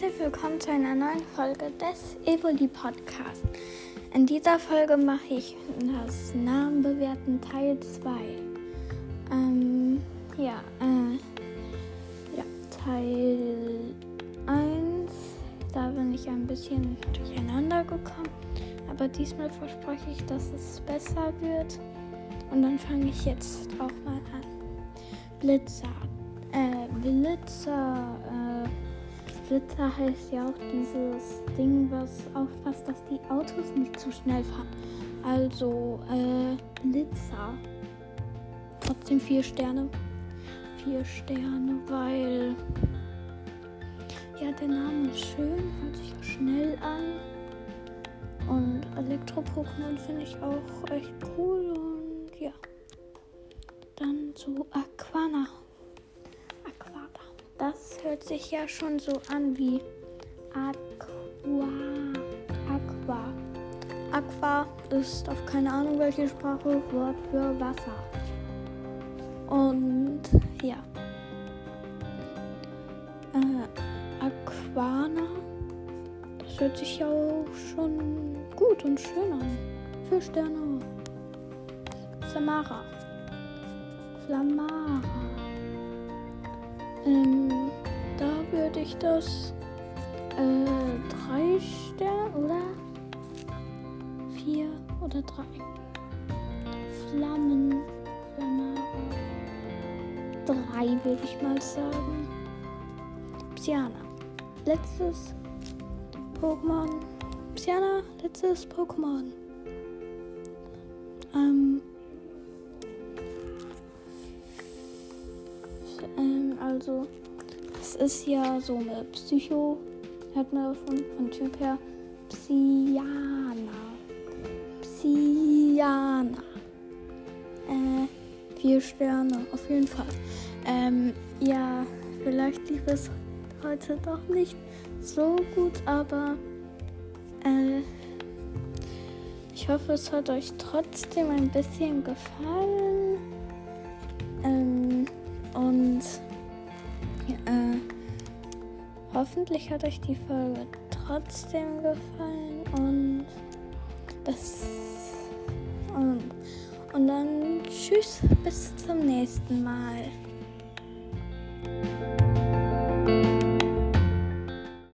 herzlich willkommen zu einer neuen Folge des Evoli Podcast. In dieser Folge mache ich das Namenbewerten Teil 2. Ähm, ja, äh, ja, Teil 1, da bin ich ein bisschen durcheinander gekommen, aber diesmal verspreche ich, dass es besser wird. Und dann fange ich jetzt auch mal an. Blitzer. Äh, Blitzer. Äh, Blitzer heißt ja auch dieses Ding, was aufpasst, dass die Autos nicht zu schnell fahren. Also, äh, Blitzer. Trotzdem vier Sterne. Vier Sterne, weil. Ja, der Name ist schön, hört sich schnell an. Und Elektro-Pokémon finde ich auch echt cool und ja. Dann zu. Aquana. Hört sich ja schon so an wie Aqua. Aqua. Aqua ist auf keine Ahnung welche Sprache Wort für Wasser. Und ja. Äh, Aquana. Das hört sich ja auch schon gut und schön an. Vier Sterne. Samara. Flamara. Das äh, drei Sterne oder vier oder drei. Flammen. Drei würde ich mal sagen. Psyana. Letztes Pokémon. Psyana, letztes Pokémon. Ähm, ähm, also, es ist ja so eine Psycho, hört man schon von Typ her. Psyana. Psyana. Äh, vier Sterne, auf jeden Fall. Ähm, ja, vielleicht lief es heute doch nicht so gut, aber äh, ich hoffe, es hat euch trotzdem ein bisschen gefallen. hoffentlich hat euch die Folge trotzdem gefallen und das und, und dann tschüss bis zum nächsten Mal.